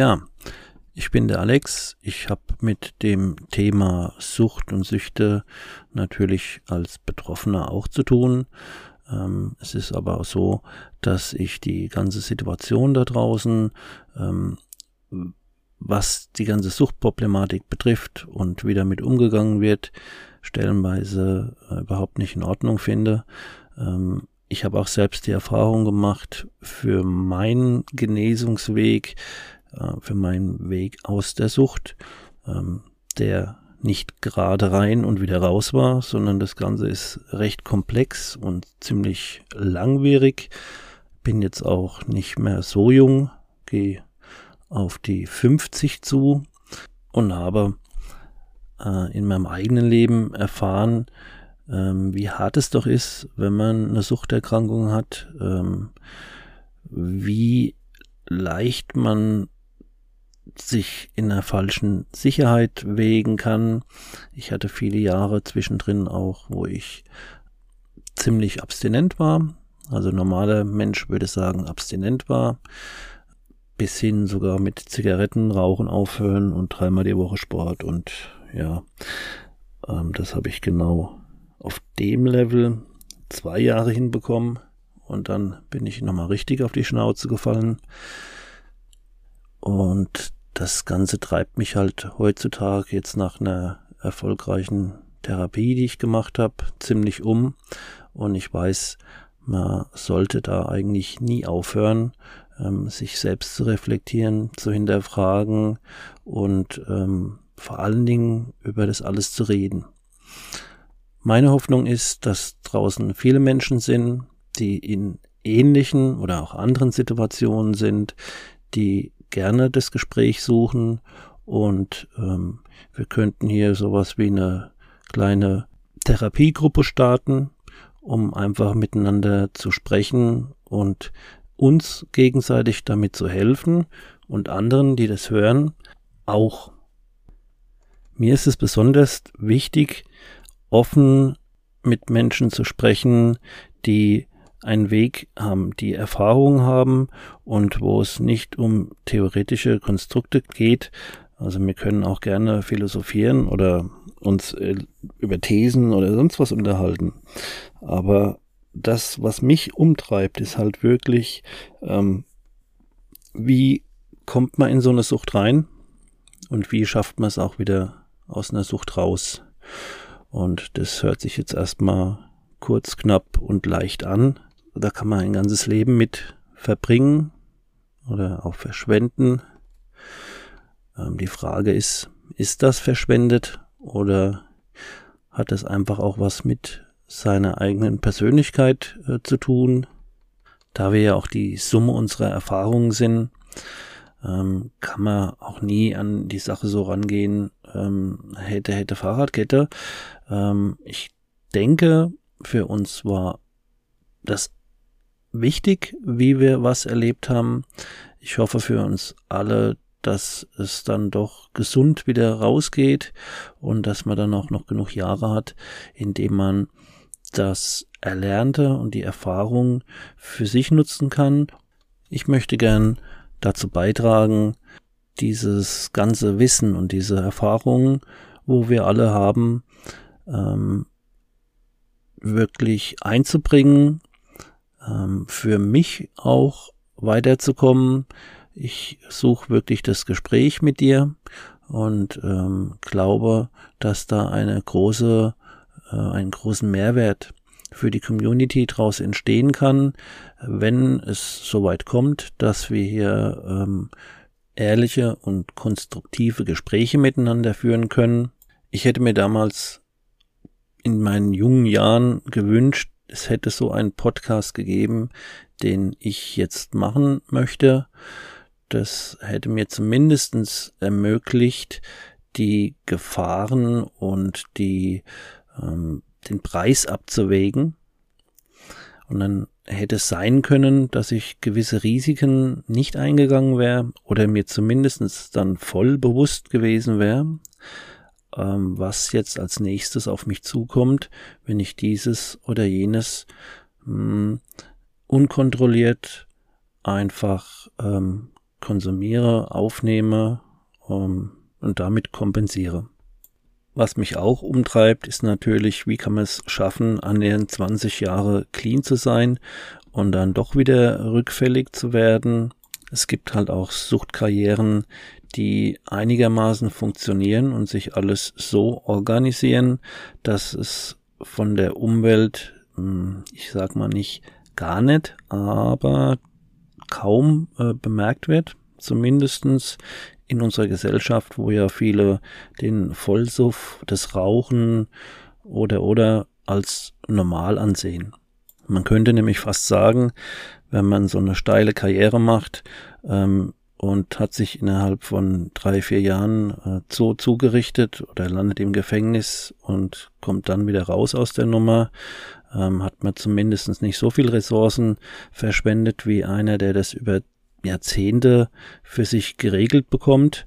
Ja, ich bin der Alex. Ich habe mit dem Thema Sucht und Süchte natürlich als Betroffener auch zu tun. Ähm, es ist aber so, dass ich die ganze Situation da draußen, ähm, was die ganze Suchtproblematik betrifft und wie damit umgegangen wird, stellenweise äh, überhaupt nicht in Ordnung finde. Ähm, ich habe auch selbst die Erfahrung gemacht, für meinen Genesungsweg äh, für meinen Weg aus der Sucht, ähm, der nicht gerade rein und wieder raus war, sondern das Ganze ist recht komplex und ziemlich langwierig. Bin jetzt auch nicht mehr so jung, gehe auf die 50 zu und habe äh, in meinem eigenen Leben erfahren, ähm, wie hart es doch ist, wenn man eine Suchterkrankung hat, ähm, wie leicht man sich in der falschen Sicherheit wägen kann. Ich hatte viele Jahre zwischendrin auch, wo ich ziemlich abstinent war. Also normaler Mensch würde sagen, abstinent war. Bis hin sogar mit Zigaretten, Rauchen aufhören und dreimal die Woche Sport. Und ja, ähm, das habe ich genau auf dem Level zwei Jahre hinbekommen. Und dann bin ich nochmal richtig auf die Schnauze gefallen. Und das Ganze treibt mich halt heutzutage jetzt nach einer erfolgreichen Therapie, die ich gemacht habe, ziemlich um. Und ich weiß, man sollte da eigentlich nie aufhören, ähm, sich selbst zu reflektieren, zu hinterfragen und ähm, vor allen Dingen über das alles zu reden. Meine Hoffnung ist, dass draußen viele Menschen sind, die in ähnlichen oder auch anderen Situationen sind, die gerne das Gespräch suchen und ähm, wir könnten hier sowas wie eine kleine Therapiegruppe starten, um einfach miteinander zu sprechen und uns gegenseitig damit zu helfen und anderen, die das hören, auch. Mir ist es besonders wichtig, offen mit Menschen zu sprechen, die einen Weg haben, die Erfahrung haben und wo es nicht um theoretische Konstrukte geht. Also wir können auch gerne philosophieren oder uns äh, über Thesen oder sonst was unterhalten. Aber das, was mich umtreibt, ist halt wirklich, ähm, wie kommt man in so eine Sucht rein und wie schafft man es auch wieder aus einer Sucht raus. Und das hört sich jetzt erstmal kurz, knapp und leicht an da kann man ein ganzes Leben mit verbringen oder auch verschwenden. Ähm, die Frage ist, ist das verschwendet oder hat es einfach auch was mit seiner eigenen Persönlichkeit äh, zu tun? Da wir ja auch die Summe unserer Erfahrungen sind, ähm, kann man auch nie an die Sache so rangehen, ähm, hätte, hätte Fahrradkette. Ähm, ich denke, für uns war das wichtig, wie wir was erlebt haben. Ich hoffe für uns alle, dass es dann doch gesund wieder rausgeht und dass man dann auch noch genug Jahre hat, indem man das Erlernte und die Erfahrung für sich nutzen kann. Ich möchte gern dazu beitragen, dieses ganze Wissen und diese Erfahrungen, wo wir alle haben, ähm, wirklich einzubringen ähm, für mich auch weiterzukommen. Ich suche wirklich das Gespräch mit dir und ähm, glaube, dass da eine große, äh, einen großen Mehrwert für die Community daraus entstehen kann, wenn es soweit kommt, dass wir hier ähm, ehrliche und konstruktive Gespräche miteinander führen können. Ich hätte mir damals in meinen jungen Jahren gewünscht, es hätte so einen Podcast gegeben, den ich jetzt machen möchte. Das hätte mir zumindestens ermöglicht, die Gefahren und die, ähm, den Preis abzuwägen. Und dann hätte es sein können, dass ich gewisse Risiken nicht eingegangen wäre oder mir zumindestens dann voll bewusst gewesen wäre, ähm, was jetzt als nächstes auf mich zukommt, wenn ich dieses oder jenes mh, hm, unkontrolliert einfach ähm, konsumiere, aufnehme um, und damit kompensiere. Was mich auch umtreibt, ist natürlich, wie kann man es schaffen, annähernd 20 Jahre clean zu sein und dann doch wieder rückfällig zu werden. Es gibt halt auch Suchtkarrieren, die einigermaßen funktionieren und sich alles so organisieren, dass es von der Umwelt, hm, ich sag mal nicht gar nicht, aber kaum äh, bemerkt wird, zumindestens in unserer Gesellschaft, wo ja viele den Vollsuff, das Rauchen oder oder als normal ansehen. Man könnte nämlich fast sagen, wenn man so eine steile Karriere macht ähm, und hat sich innerhalb von drei, vier Jahren äh, so zugerichtet oder landet im Gefängnis und kommt dann wieder raus aus der Nummer, ähm, hat man zumindest nicht so viel Ressourcen verschwendet wie einer, der das über Jahrzehnte für sich geregelt bekommt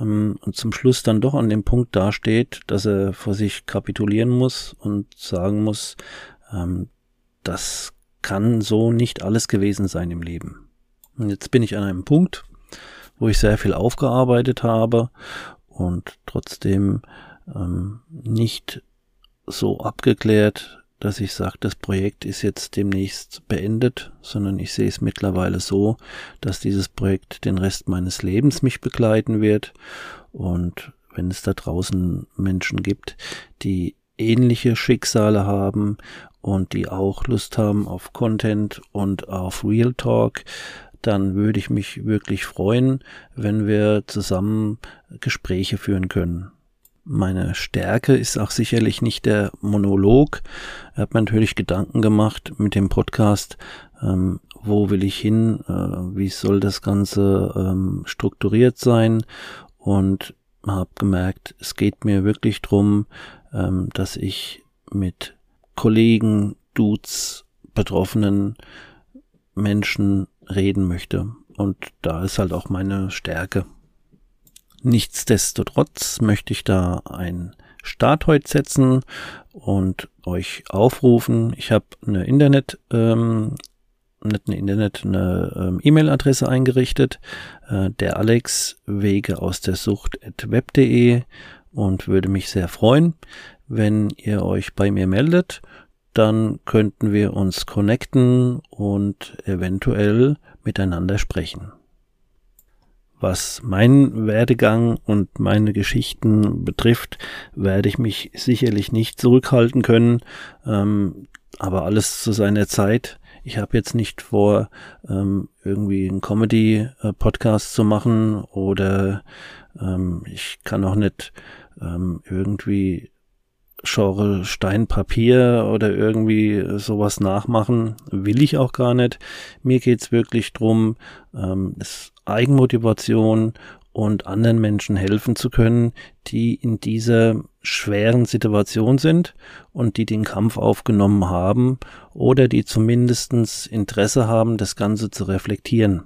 ähm, und zum Schluss dann doch an dem Punkt dasteht, dass er vor sich kapitulieren muss und sagen muss, ähm, das kann so nicht alles gewesen sein im Leben. Und jetzt bin ich an einem Punkt, wo ich sehr viel aufgearbeitet habe und trotzdem ähm, nicht so abgeklärt dass ich sage, das Projekt ist jetzt demnächst beendet, sondern ich sehe es mittlerweile so, dass dieses Projekt den Rest meines Lebens mich begleiten wird. Und wenn es da draußen Menschen gibt, die ähnliche Schicksale haben und die auch Lust haben auf Content und auf Real Talk, dann würde ich mich wirklich freuen, wenn wir zusammen Gespräche führen können. Meine Stärke ist auch sicherlich nicht der Monolog. Er hat mir natürlich Gedanken gemacht mit dem Podcast, ähm, wo will ich hin, äh, wie soll das Ganze ähm, strukturiert sein und habe gemerkt, es geht mir wirklich drum, ähm, dass ich mit Kollegen, Dudes, betroffenen Menschen reden möchte. Und da ist halt auch meine Stärke. Nichtsdestotrotz möchte ich da ein Start heute setzen und euch aufrufen. Ich habe eine Internet, ähm, nicht eine Internet, eine ähm, E-Mail-Adresse eingerichtet, äh, der Alex Wege aus der Sucht at web.de und würde mich sehr freuen, wenn ihr euch bei mir meldet. Dann könnten wir uns connecten und eventuell miteinander sprechen. Was meinen Werdegang und meine Geschichten betrifft, werde ich mich sicherlich nicht zurückhalten können, ähm, aber alles zu seiner Zeit. Ich habe jetzt nicht vor, ähm, irgendwie einen Comedy-Podcast zu machen oder ähm, ich kann auch nicht ähm, irgendwie Genre Steinpapier oder irgendwie sowas nachmachen, will ich auch gar nicht. Mir geht's wirklich drum, ähm, Eigenmotivation und anderen Menschen helfen zu können, die in dieser schweren Situation sind und die den Kampf aufgenommen haben oder die zumindestens Interesse haben, das Ganze zu reflektieren.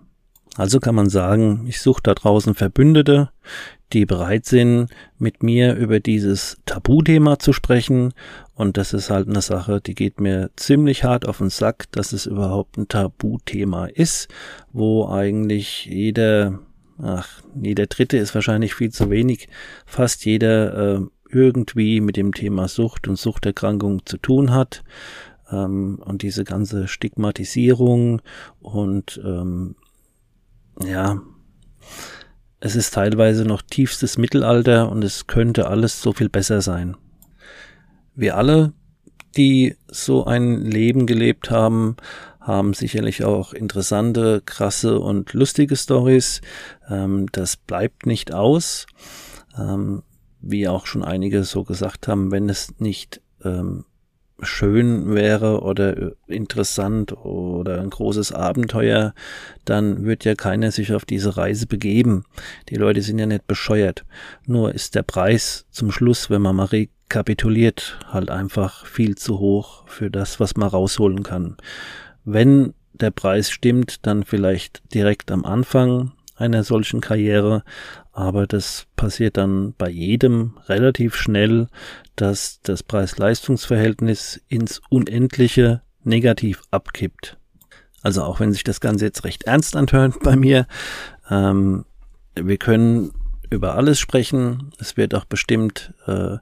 Also kann man sagen, ich suche da draußen Verbündete, die bereit sind, mit mir über dieses Tabuthema zu sprechen. Und das ist halt eine Sache, die geht mir ziemlich hart auf den Sack, dass es überhaupt ein Tabuthema ist, wo eigentlich jeder, ach, jeder Dritte ist wahrscheinlich viel zu wenig, fast jeder äh, irgendwie mit dem Thema Sucht und Suchterkrankung zu tun hat. Ähm, und diese ganze Stigmatisierung und ähm, ja, es ist teilweise noch tiefstes Mittelalter und es könnte alles so viel besser sein. Wir alle, die so ein Leben gelebt haben, haben sicherlich auch interessante, krasse und lustige Stories. Ähm, das bleibt nicht aus. Ähm, wie auch schon einige so gesagt haben, wenn es nicht ähm, schön wäre oder interessant oder ein großes Abenteuer, dann wird ja keiner sich auf diese Reise begeben. Die Leute sind ja nicht bescheuert. Nur ist der Preis zum Schluss, wenn man mal rekapituliert, halt einfach viel zu hoch für das, was man rausholen kann. Wenn der Preis stimmt, dann vielleicht direkt am Anfang einer solchen Karriere, aber das passiert dann bei jedem relativ schnell, dass das Preis-Leistungs-Verhältnis ins Unendliche negativ abkippt. Also auch wenn sich das Ganze jetzt recht ernst anhört bei mir, ähm, wir können über alles sprechen. Es wird auch bestimmt äh,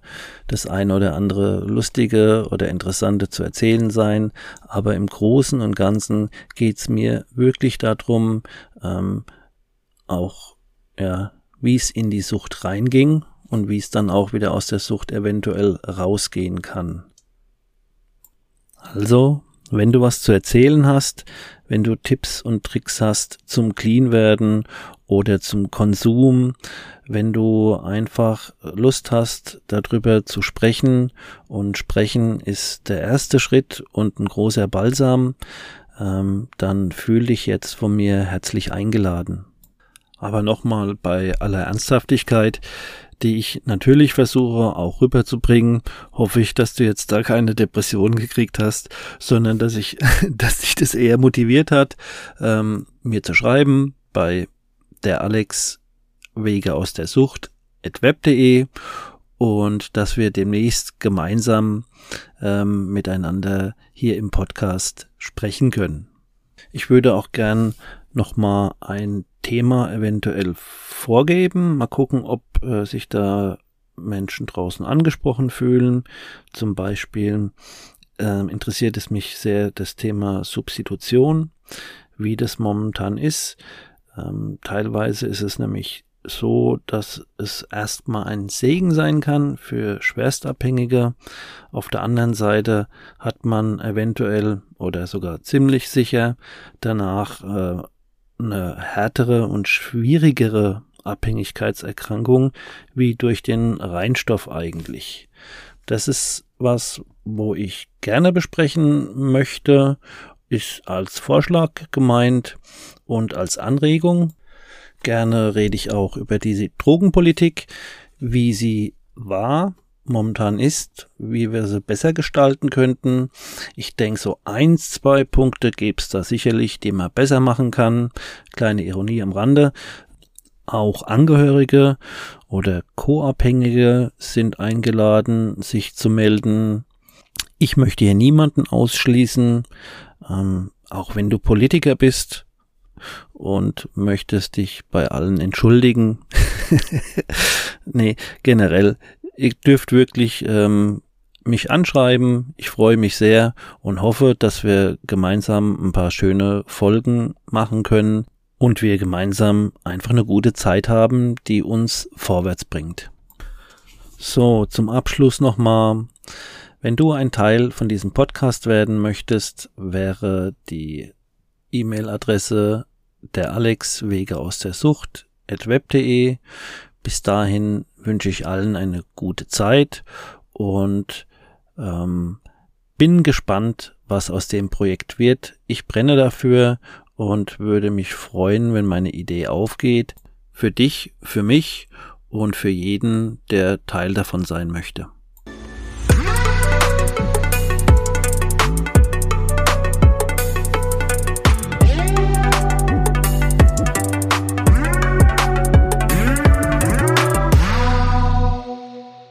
das eine oder andere lustige oder interessante zu erzählen sein. Aber im Großen und Ganzen geht's mir wirklich darum, ähm, auch ja, wie es in die Sucht reinging und wie es dann auch wieder aus der Sucht eventuell rausgehen kann. Also, wenn du was zu erzählen hast, wenn du Tipps und Tricks hast zum Clean werden oder zum Konsum, wenn du einfach Lust hast, darüber zu sprechen und sprechen ist der erste Schritt und ein großer Balsam, ähm, dann fühl dich jetzt von mir herzlich eingeladen. Aber nochmal bei aller Ernsthaftigkeit, die ich natürlich versuche auch rüberzubringen, hoffe ich, dass du jetzt da keine Depression gekriegt hast, sondern dass ich, dass dich das eher motiviert hat, ähm, mir zu schreiben bei der Alex Wege aus der Sucht web.de und dass wir demnächst gemeinsam ähm, miteinander hier im Podcast sprechen können. Ich würde auch gern nochmal ein Thema eventuell vorgeben. Mal gucken, ob äh, sich da Menschen draußen angesprochen fühlen. Zum Beispiel äh, interessiert es mich sehr das Thema Substitution, wie das momentan ist. Ähm, teilweise ist es nämlich so, dass es erstmal ein Segen sein kann für Schwerstabhängige. Auf der anderen Seite hat man eventuell oder sogar ziemlich sicher danach äh, eine härtere und schwierigere Abhängigkeitserkrankung wie durch den Reinstoff eigentlich. Das ist was, wo ich gerne besprechen möchte, ist als Vorschlag gemeint und als Anregung. Gerne rede ich auch über diese Drogenpolitik, wie sie war momentan ist, wie wir sie besser gestalten könnten. Ich denke, so eins, zwei Punkte gäbe es da sicherlich, die man besser machen kann. Kleine Ironie am Rande. Auch Angehörige oder Co-Abhängige sind eingeladen, sich zu melden. Ich möchte hier niemanden ausschließen, ähm, auch wenn du Politiker bist und möchtest dich bei allen entschuldigen. nee, generell ihr dürft wirklich ähm, mich anschreiben. Ich freue mich sehr und hoffe, dass wir gemeinsam ein paar schöne Folgen machen können und wir gemeinsam einfach eine gute Zeit haben, die uns vorwärts bringt. So, zum Abschluss nochmal. Wenn du ein Teil von diesem Podcast werden möchtest, wäre die E-Mail-Adresse der Alex Wege aus der Sucht at web.de. Bis dahin wünsche ich allen eine gute Zeit und ähm, bin gespannt, was aus dem Projekt wird. Ich brenne dafür und würde mich freuen, wenn meine Idee aufgeht. Für dich, für mich und für jeden, der Teil davon sein möchte.